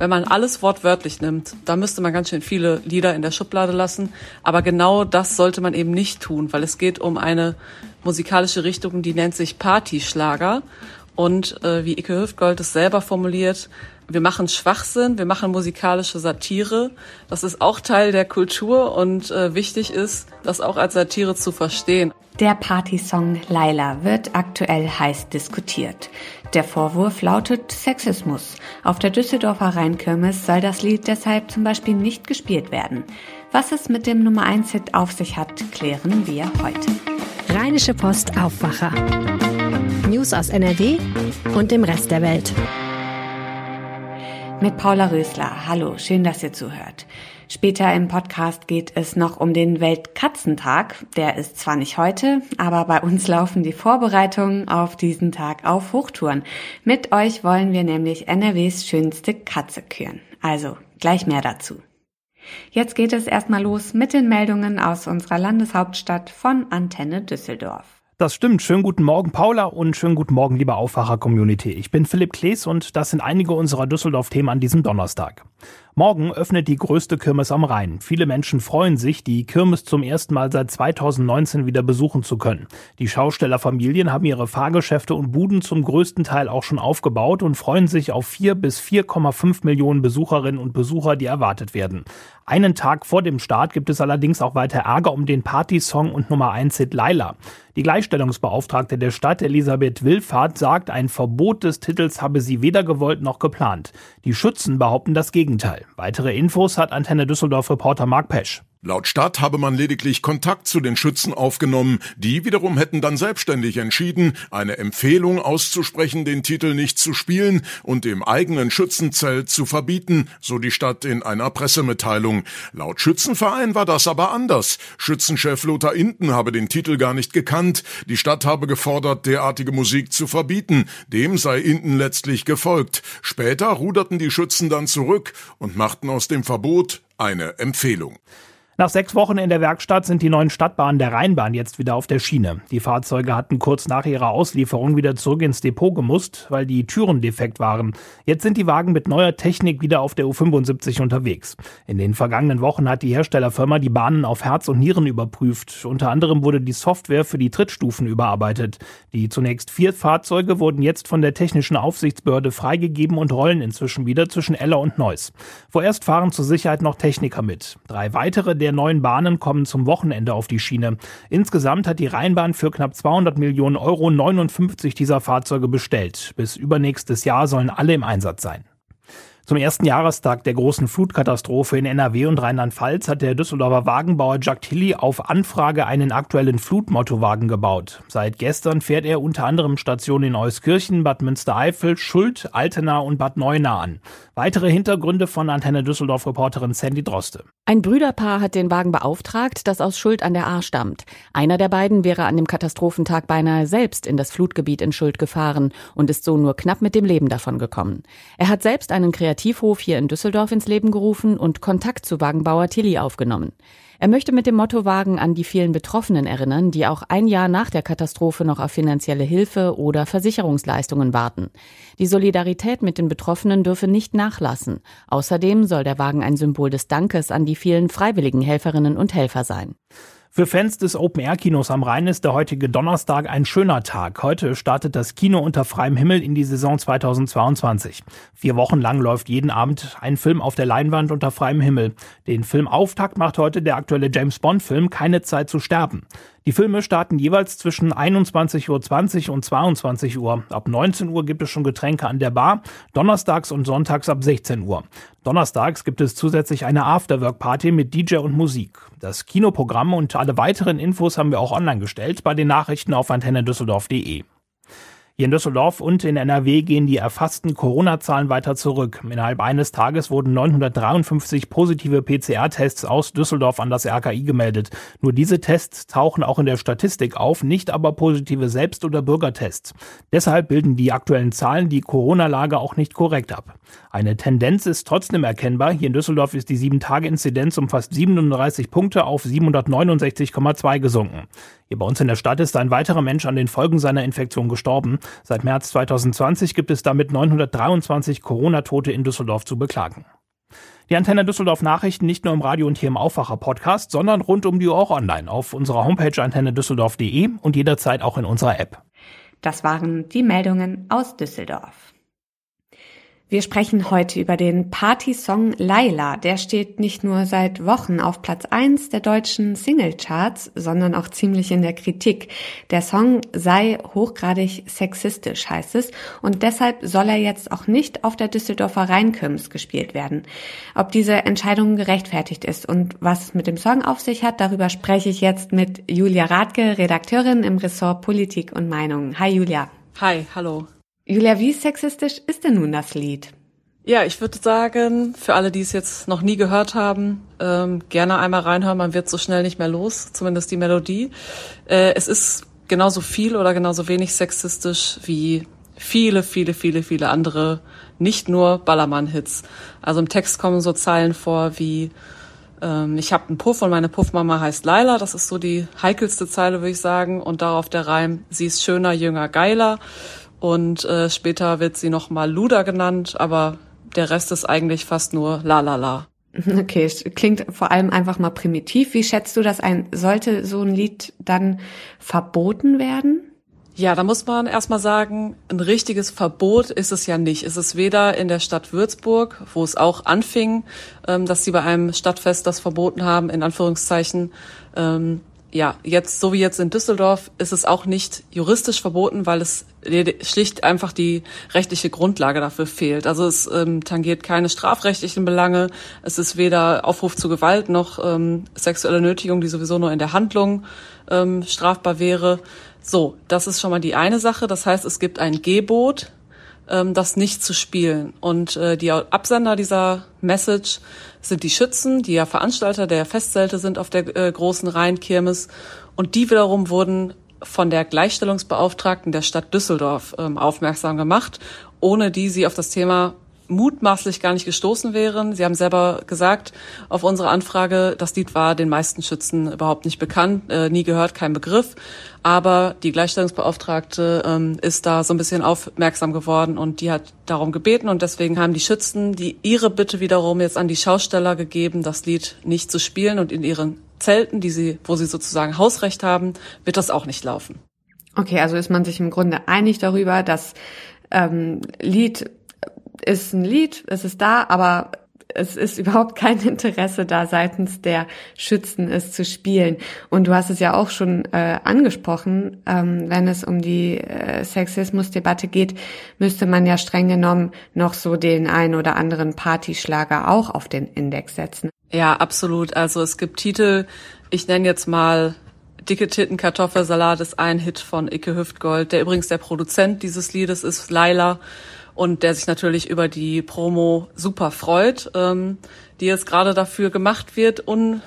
Wenn man alles wortwörtlich nimmt, da müsste man ganz schön viele Lieder in der Schublade lassen. Aber genau das sollte man eben nicht tun, weil es geht um eine musikalische Richtung, die nennt sich Partyschlager. Und äh, wie Ike Hüftgold es selber formuliert, wir machen Schwachsinn, wir machen musikalische Satire. Das ist auch Teil der Kultur und äh, wichtig ist, das auch als Satire zu verstehen. Der Partysong Laila wird aktuell heiß diskutiert. Der Vorwurf lautet Sexismus. Auf der Düsseldorfer Rheinkirmes soll das Lied deshalb zum Beispiel nicht gespielt werden. Was es mit dem Nummer 1 Hit auf sich hat, klären wir heute. Rheinische Post Aufwacher. News aus NRW und dem Rest der Welt mit Paula Rösler. Hallo, schön, dass ihr zuhört. Später im Podcast geht es noch um den Weltkatzentag. Der ist zwar nicht heute, aber bei uns laufen die Vorbereitungen auf diesen Tag auf Hochtouren. Mit euch wollen wir nämlich NRWs schönste Katze küren. Also gleich mehr dazu. Jetzt geht es erstmal los mit den Meldungen aus unserer Landeshauptstadt von Antenne Düsseldorf. Das stimmt. Schönen guten Morgen, Paula, und schönen guten Morgen, liebe Aufwacher-Community. Ich bin Philipp Klees und das sind einige unserer Düsseldorf-Themen an diesem Donnerstag. Morgen öffnet die größte Kirmes am Rhein. Viele Menschen freuen sich, die Kirmes zum ersten Mal seit 2019 wieder besuchen zu können. Die Schaustellerfamilien haben ihre Fahrgeschäfte und Buden zum größten Teil auch schon aufgebaut und freuen sich auf 4 bis 4,5 Millionen Besucherinnen und Besucher, die erwartet werden. Einen Tag vor dem Start gibt es allerdings auch weiter Ärger um den Partysong und Nummer 1 Hit Laila. Die Gleichstellungsbeauftragte der Stadt, Elisabeth Willfahrt, sagt, ein Verbot des Titels habe sie weder gewollt noch geplant. Die Schützen behaupten das Gegenteil. Weitere Infos hat Antenne Düsseldorf Reporter Mark Pesch. Laut Stadt habe man lediglich Kontakt zu den Schützen aufgenommen. Die wiederum hätten dann selbstständig entschieden, eine Empfehlung auszusprechen, den Titel nicht zu spielen und im eigenen Schützenzelt zu verbieten, so die Stadt in einer Pressemitteilung. Laut Schützenverein war das aber anders. Schützenchef Lothar Inten habe den Titel gar nicht gekannt. Die Stadt habe gefordert, derartige Musik zu verbieten. Dem sei Inten letztlich gefolgt. Später ruderten die Schützen dann zurück und machten aus dem Verbot eine Empfehlung. Nach sechs Wochen in der Werkstatt sind die neuen Stadtbahnen der Rheinbahn jetzt wieder auf der Schiene. Die Fahrzeuge hatten kurz nach ihrer Auslieferung wieder zurück ins Depot gemusst, weil die Türen defekt waren. Jetzt sind die Wagen mit neuer Technik wieder auf der U75 unterwegs. In den vergangenen Wochen hat die Herstellerfirma die Bahnen auf Herz und Nieren überprüft. Unter anderem wurde die Software für die Trittstufen überarbeitet. Die zunächst vier Fahrzeuge wurden jetzt von der technischen Aufsichtsbehörde freigegeben und rollen inzwischen wieder zwischen Eller und Neuss. Vorerst fahren zur Sicherheit noch Techniker mit. Drei weitere der der neuen Bahnen kommen zum Wochenende auf die Schiene. Insgesamt hat die Rheinbahn für knapp 200 Millionen Euro 59 dieser Fahrzeuge bestellt. Bis übernächstes Jahr sollen alle im Einsatz sein. Zum ersten Jahrestag der großen Flutkatastrophe in NRW und Rheinland-Pfalz hat der Düsseldorfer Wagenbauer Jack Tilly auf Anfrage einen aktuellen Flutmottowagen gebaut. Seit gestern fährt er unter anderem Stationen in Euskirchen, Bad Münstereifel, Schuld, Altena und Bad Neuenahr an. Weitere Hintergründe von Antenne Düsseldorf-Reporterin Sandy Droste. Ein Brüderpaar hat den Wagen beauftragt, das aus Schuld an der Ahr stammt. Einer der beiden wäre an dem Katastrophentag beinahe selbst in das Flutgebiet in Schuld gefahren und ist so nur knapp mit dem Leben davon gekommen. Er hat selbst einen Kreativhof hier in Düsseldorf ins Leben gerufen und Kontakt zu Wagenbauer Tilly aufgenommen. Er möchte mit dem Mottowagen an die vielen Betroffenen erinnern, die auch ein Jahr nach der Katastrophe noch auf finanzielle Hilfe oder Versicherungsleistungen warten. Die Solidarität mit den Betroffenen dürfe nicht nachlassen. Außerdem soll der Wagen ein Symbol des Dankes an die vielen freiwilligen Helferinnen und Helfer sein. Für Fans des Open-Air-Kinos am Rhein ist der heutige Donnerstag ein schöner Tag. Heute startet das Kino unter freiem Himmel in die Saison 2022. Vier Wochen lang läuft jeden Abend ein Film auf der Leinwand unter freiem Himmel. Den Filmauftakt macht heute der aktuelle James Bond-Film Keine Zeit zu sterben. Die Filme starten jeweils zwischen 21.20 Uhr und 22 Uhr. Ab 19 Uhr gibt es schon Getränke an der Bar, donnerstags und sonntags ab 16 Uhr. Donnerstags gibt es zusätzlich eine Afterwork-Party mit DJ und Musik. Das Kinoprogramm und alle weiteren Infos haben wir auch online gestellt bei den Nachrichten auf antennedüsseldorf.de. Hier in Düsseldorf und in NRW gehen die erfassten Corona-Zahlen weiter zurück. Innerhalb eines Tages wurden 953 positive PCR-Tests aus Düsseldorf an das RKI gemeldet. Nur diese Tests tauchen auch in der Statistik auf, nicht aber positive Selbst- oder Bürgertests. Deshalb bilden die aktuellen Zahlen die Corona-Lage auch nicht korrekt ab. Eine Tendenz ist trotzdem erkennbar. Hier in Düsseldorf ist die 7-Tage-Inzidenz um fast 37 Punkte auf 769,2 gesunken. Hier bei uns in der Stadt ist ein weiterer Mensch an den Folgen seiner Infektion gestorben. Seit März 2020 gibt es damit 923 Corona-Tote in Düsseldorf zu beklagen. Die Antenne Düsseldorf Nachrichten nicht nur im Radio und hier im Aufwacher Podcast, sondern rund um die Uhr auch online auf unserer Homepage antennedüsseldorf.de und jederzeit auch in unserer App. Das waren die Meldungen aus Düsseldorf. Wir sprechen heute über den Party-Song Laila. Der steht nicht nur seit Wochen auf Platz 1 der deutschen Singlecharts, sondern auch ziemlich in der Kritik. Der Song sei hochgradig sexistisch, heißt es, und deshalb soll er jetzt auch nicht auf der Düsseldorfer Rheinkirmes gespielt werden. Ob diese Entscheidung gerechtfertigt ist und was es mit dem Song auf sich hat, darüber spreche ich jetzt mit Julia Radke, Redakteurin im Ressort Politik und Meinung. Hi Julia. Hi, hallo. Julia, wie sexistisch ist denn nun das Lied? Ja, ich würde sagen, für alle, die es jetzt noch nie gehört haben, ähm, gerne einmal reinhören. Man wird so schnell nicht mehr los, zumindest die Melodie. Äh, es ist genauso viel oder genauso wenig sexistisch wie viele, viele, viele, viele andere, nicht nur Ballermann-Hits. Also im Text kommen so Zeilen vor wie ähm, ich habe einen Puff und meine Puffmama heißt Laila. Das ist so die heikelste Zeile, würde ich sagen. Und darauf der Reim, sie ist schöner, jünger, geiler. Und äh, später wird sie nochmal Luda genannt, aber der Rest ist eigentlich fast nur La La La. Okay, es klingt vor allem einfach mal primitiv. Wie schätzt du das ein? Sollte so ein Lied dann verboten werden? Ja, da muss man erstmal sagen, ein richtiges Verbot ist es ja nicht. Es ist weder in der Stadt Würzburg, wo es auch anfing, ähm, dass sie bei einem Stadtfest das verboten haben, in Anführungszeichen, ähm, ja, jetzt, so wie jetzt in Düsseldorf, ist es auch nicht juristisch verboten, weil es schlicht einfach die rechtliche Grundlage dafür fehlt. Also es ähm, tangiert keine strafrechtlichen Belange. Es ist weder Aufruf zu Gewalt noch ähm, sexuelle Nötigung, die sowieso nur in der Handlung ähm, strafbar wäre. So, das ist schon mal die eine Sache. Das heißt, es gibt ein Gebot, ähm, das nicht zu spielen. Und äh, die Absender dieser Message sind die Schützen, die ja Veranstalter der Festzelte sind auf der äh, großen Rheinkirmes. Und die wiederum wurden von der Gleichstellungsbeauftragten der Stadt Düsseldorf ähm, aufmerksam gemacht, ohne die sie auf das Thema mutmaßlich gar nicht gestoßen wären. Sie haben selber gesagt auf unsere Anfrage, das Lied war den meisten Schützen überhaupt nicht bekannt, äh, nie gehört, kein Begriff. Aber die Gleichstellungsbeauftragte ähm, ist da so ein bisschen aufmerksam geworden und die hat darum gebeten und deswegen haben die Schützen die ihre Bitte wiederum jetzt an die Schausteller gegeben, das Lied nicht zu spielen und in ihren Zelten, die sie, wo sie sozusagen Hausrecht haben, wird das auch nicht laufen. Okay, also ist man sich im Grunde einig darüber, dass ähm, Lied ist ein Lied, es ist da, aber es ist überhaupt kein Interesse da seitens der Schützen, es zu spielen. Und du hast es ja auch schon äh, angesprochen, ähm, wenn es um die äh, Sexismusdebatte geht, müsste man ja streng genommen noch so den ein oder anderen Partyschlager auch auf den Index setzen. Ja, absolut. Also es gibt Titel, ich nenne jetzt mal Dicke Titten Kartoffelsalat ist ein Hit von Icke Hüftgold, der übrigens der Produzent dieses Liedes ist, Laila und der sich natürlich über die Promo super freut, ähm, die jetzt gerade dafür gemacht wird, un,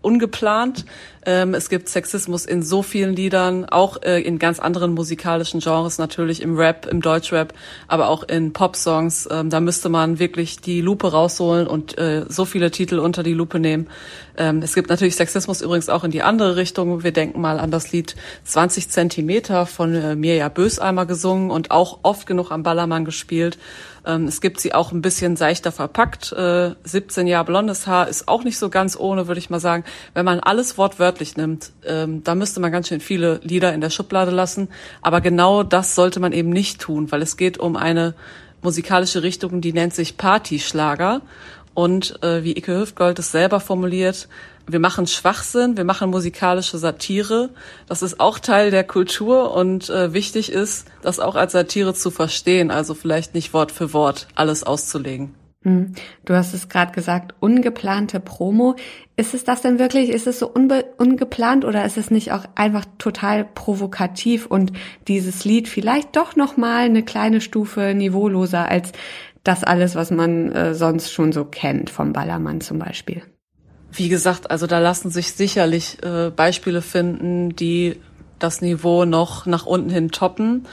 ungeplant. Ähm, es gibt Sexismus in so vielen Liedern, auch äh, in ganz anderen musikalischen Genres, natürlich im Rap, im Deutschrap, aber auch in Popsongs. Ähm, da müsste man wirklich die Lupe rausholen und äh, so viele Titel unter die Lupe nehmen. Ähm, es gibt natürlich Sexismus übrigens auch in die andere Richtung. Wir denken mal an das Lied 20 Zentimeter von äh, Mirja Böseimer gesungen und auch oft genug am Ballermann gespielt. Ähm, es gibt sie auch ein bisschen seichter verpackt. Äh, 17 Jahre blondes Haar ist auch nicht so ganz ohne, würde ich mal sagen. Wenn man alles wortwörtlich nimmt, ähm, da müsste man ganz schön viele Lieder in der Schublade lassen. Aber genau das sollte man eben nicht tun, weil es geht um eine musikalische Richtung, die nennt sich Partyschlager. Und äh, wie Ike Hüftgold es selber formuliert, wir machen Schwachsinn, wir machen musikalische Satire. Das ist auch Teil der Kultur und äh, wichtig ist, das auch als Satire zu verstehen, also vielleicht nicht Wort für Wort alles auszulegen. Hm. Du hast es gerade gesagt, ungeplante Promo. Ist es das denn wirklich? Ist es so ungeplant oder ist es nicht auch einfach total provokativ und dieses Lied vielleicht doch noch mal eine kleine Stufe niveauloser als das alles, was man äh, sonst schon so kennt vom Ballermann zum Beispiel? Wie gesagt, also da lassen sich sicherlich äh, Beispiele finden, die das Niveau noch nach unten hin toppen,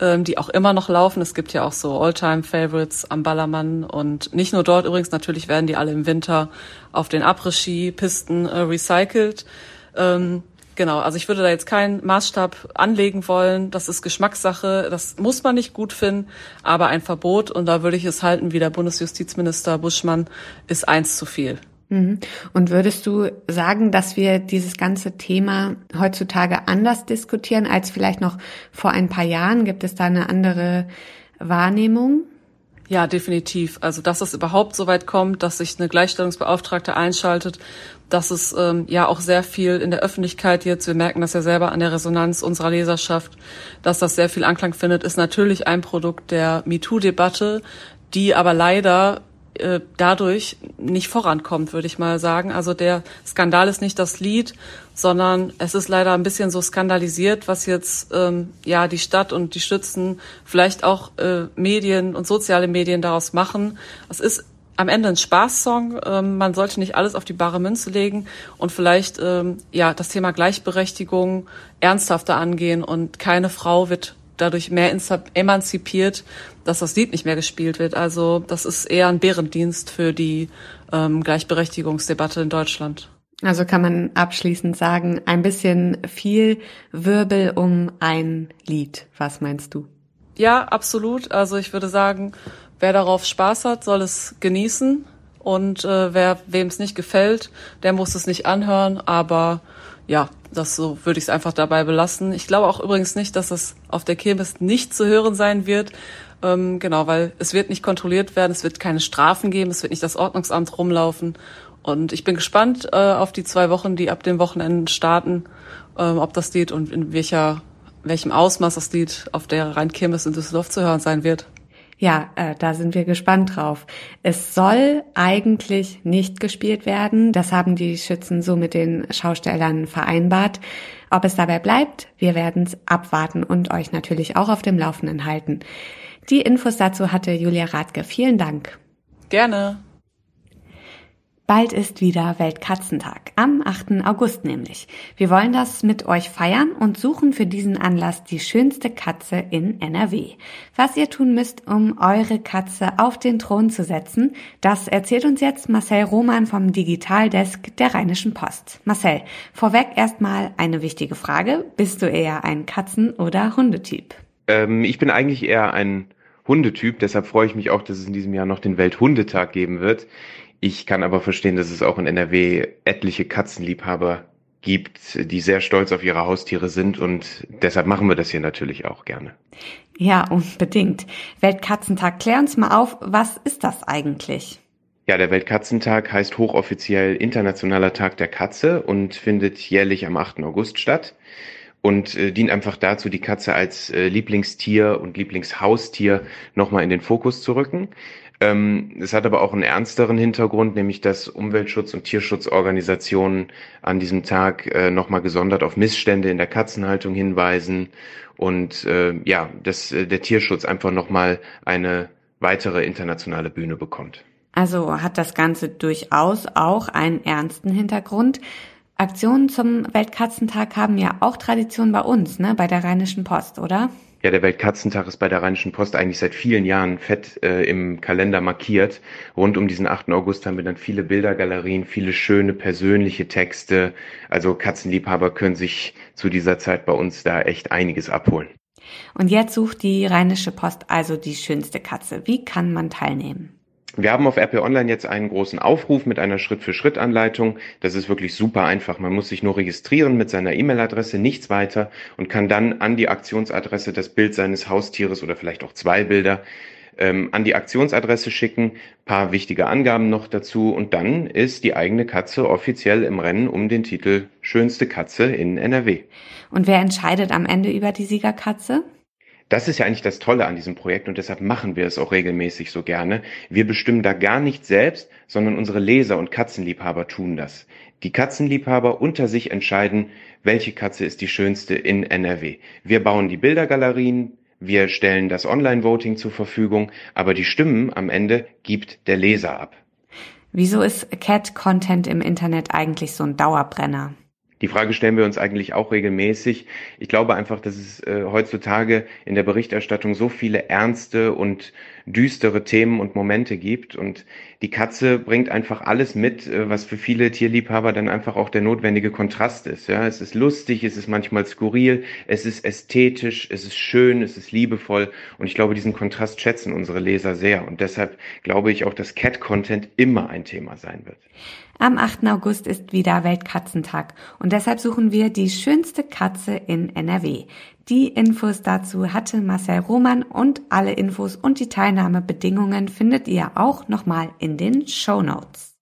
ähm, die auch immer noch laufen. Es gibt ja auch so Alltime-Favorites am Ballermann und nicht nur dort übrigens, natürlich werden die alle im Winter auf den Après-Ski-Pisten äh, recycelt. Ähm, Genau, also ich würde da jetzt keinen Maßstab anlegen wollen. Das ist Geschmackssache, das muss man nicht gut finden, aber ein Verbot, und da würde ich es halten, wie der Bundesjustizminister Buschmann, ist eins zu viel. Mhm. Und würdest du sagen, dass wir dieses ganze Thema heutzutage anders diskutieren als vielleicht noch vor ein paar Jahren? Gibt es da eine andere Wahrnehmung? Ja, definitiv. Also, dass es überhaupt so weit kommt, dass sich eine Gleichstellungsbeauftragte einschaltet, dass es ähm, ja auch sehr viel in der Öffentlichkeit jetzt, wir merken das ja selber an der Resonanz unserer Leserschaft, dass das sehr viel Anklang findet, ist natürlich ein Produkt der MeToo-Debatte, die aber leider äh, dadurch nicht vorankommt, würde ich mal sagen. Also der Skandal ist nicht das Lied, sondern es ist leider ein bisschen so skandalisiert, was jetzt ähm, ja die Stadt und die Stützen, vielleicht auch äh, Medien und soziale Medien daraus machen. Es ist am Ende ein Spaßsong. Ähm, man sollte nicht alles auf die bare Münze legen und vielleicht ähm, ja das Thema Gleichberechtigung ernsthafter angehen und keine Frau wird dadurch mehr emanzipiert, dass das Lied nicht mehr gespielt wird. Also das ist eher ein Bärendienst für die ähm, Gleichberechtigungsdebatte in Deutschland. Also kann man abschließend sagen, ein bisschen viel Wirbel um ein Lied. Was meinst du? Ja, absolut. Also ich würde sagen, wer darauf Spaß hat, soll es genießen. Und äh, wer wem es nicht gefällt, der muss es nicht anhören. Aber ja, das so würde ich es einfach dabei belassen. Ich glaube auch übrigens nicht, dass es auf der Kirmes nicht zu hören sein wird. Ähm, genau, weil es wird nicht kontrolliert werden, es wird keine Strafen geben, es wird nicht das Ordnungsamt rumlaufen. Und ich bin gespannt äh, auf die zwei Wochen, die ab dem Wochenende starten, äh, ob das Lied und in welcher, welchem Ausmaß das Lied auf der Rheinkirmes in Düsseldorf zu hören sein wird. Ja, äh, da sind wir gespannt drauf. Es soll eigentlich nicht gespielt werden. Das haben die Schützen so mit den Schaustellern vereinbart. Ob es dabei bleibt, wir werden es abwarten und euch natürlich auch auf dem Laufenden halten. Die Infos dazu hatte Julia Radke. Vielen Dank. Gerne. Bald ist wieder Weltkatzentag, am 8. August nämlich. Wir wollen das mit euch feiern und suchen für diesen Anlass die schönste Katze in NRW. Was ihr tun müsst, um eure Katze auf den Thron zu setzen, das erzählt uns jetzt Marcel Roman vom Digitaldesk der Rheinischen Post. Marcel, vorweg erstmal eine wichtige Frage. Bist du eher ein Katzen- oder Hundetyp? Ähm, ich bin eigentlich eher ein Hundetyp, deshalb freue ich mich auch, dass es in diesem Jahr noch den Welthundetag geben wird. Ich kann aber verstehen, dass es auch in NRW etliche Katzenliebhaber gibt, die sehr stolz auf ihre Haustiere sind und deshalb machen wir das hier natürlich auch gerne. Ja, unbedingt. Weltkatzentag, klär uns mal auf, was ist das eigentlich? Ja, der Weltkatzentag heißt hochoffiziell Internationaler Tag der Katze und findet jährlich am 8. August statt und äh, dient einfach dazu, die Katze als äh, Lieblingstier und Lieblingshaustier nochmal in den Fokus zu rücken. Ähm, es hat aber auch einen ernsteren Hintergrund, nämlich dass Umweltschutz- und Tierschutzorganisationen an diesem Tag äh, nochmal gesondert auf Missstände in der Katzenhaltung hinweisen und äh, ja, dass äh, der Tierschutz einfach nochmal eine weitere internationale Bühne bekommt. Also hat das Ganze durchaus auch einen ernsten Hintergrund. Aktionen zum Weltkatzentag haben ja auch Tradition bei uns, ne, bei der Rheinischen Post, oder? Ja, der Weltkatzentag ist bei der Rheinischen Post eigentlich seit vielen Jahren fett äh, im Kalender markiert. Rund um diesen 8. August haben wir dann viele Bildergalerien, viele schöne persönliche Texte. Also Katzenliebhaber können sich zu dieser Zeit bei uns da echt einiges abholen. Und jetzt sucht die Rheinische Post also die schönste Katze. Wie kann man teilnehmen? Wir haben auf RP Online jetzt einen großen Aufruf mit einer Schritt-für-Schritt-Anleitung. Das ist wirklich super einfach. Man muss sich nur registrieren mit seiner E-Mail-Adresse, nichts weiter und kann dann an die Aktionsadresse das Bild seines Haustieres oder vielleicht auch zwei Bilder ähm, an die Aktionsadresse schicken, paar wichtige Angaben noch dazu und dann ist die eigene Katze offiziell im Rennen um den Titel Schönste Katze in NRW. Und wer entscheidet am Ende über die Siegerkatze? Das ist ja eigentlich das Tolle an diesem Projekt und deshalb machen wir es auch regelmäßig so gerne. Wir bestimmen da gar nicht selbst, sondern unsere Leser und Katzenliebhaber tun das. Die Katzenliebhaber unter sich entscheiden, welche Katze ist die schönste in NRW. Wir bauen die Bildergalerien, wir stellen das Online-Voting zur Verfügung, aber die Stimmen am Ende gibt der Leser ab. Wieso ist Cat-Content im Internet eigentlich so ein Dauerbrenner? Die Frage stellen wir uns eigentlich auch regelmäßig. Ich glaube einfach, dass es äh, heutzutage in der Berichterstattung so viele ernste und düstere Themen und Momente gibt. Und die Katze bringt einfach alles mit, äh, was für viele Tierliebhaber dann einfach auch der notwendige Kontrast ist. Ja, es ist lustig, es ist manchmal skurril, es ist ästhetisch, es ist schön, es ist liebevoll. Und ich glaube, diesen Kontrast schätzen unsere Leser sehr. Und deshalb glaube ich auch, dass Cat-Content immer ein Thema sein wird. Am 8. August ist wieder Weltkatzentag und deshalb suchen wir die schönste Katze in NRW. Die Infos dazu hatte Marcel Roman und alle Infos und die Teilnahmebedingungen findet ihr auch nochmal in den Show Notes.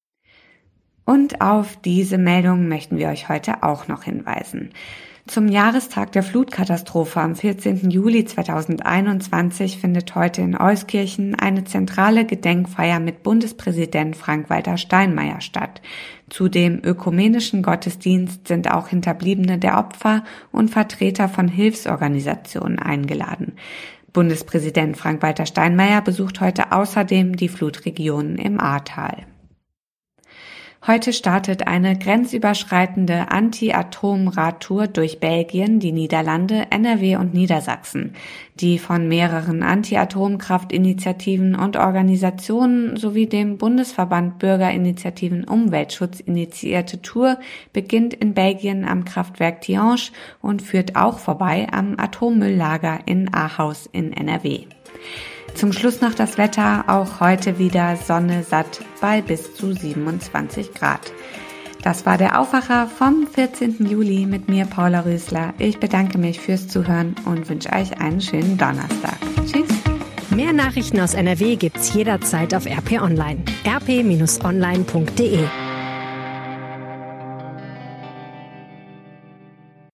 Und auf diese Meldung möchten wir euch heute auch noch hinweisen. Zum Jahrestag der Flutkatastrophe am 14. Juli 2021 findet heute in Euskirchen eine zentrale Gedenkfeier mit Bundespräsident Frank-Walter Steinmeier statt. Zu dem ökumenischen Gottesdienst sind auch Hinterbliebene der Opfer und Vertreter von Hilfsorganisationen eingeladen. Bundespräsident Frank-Walter Steinmeier besucht heute außerdem die Flutregionen im Ahrtal. Heute startet eine grenzüberschreitende Anti-Atom-Radtour durch Belgien, die Niederlande, NRW und Niedersachsen. Die von mehreren Anti-Atomkraft-Initiativen und Organisationen sowie dem Bundesverband Bürgerinitiativen Umweltschutz initiierte Tour beginnt in Belgien am Kraftwerk Tihange und führt auch vorbei am Atommülllager in Ahaus in NRW. Zum Schluss noch das Wetter, auch heute wieder Sonne satt bei bis zu 27 Grad. Das war der Aufwacher vom 14. Juli mit mir, Paula Rösler. Ich bedanke mich fürs Zuhören und wünsche euch einen schönen Donnerstag. Tschüss. Mehr Nachrichten aus NRW gibt's jederzeit auf RP Online. rp-online.de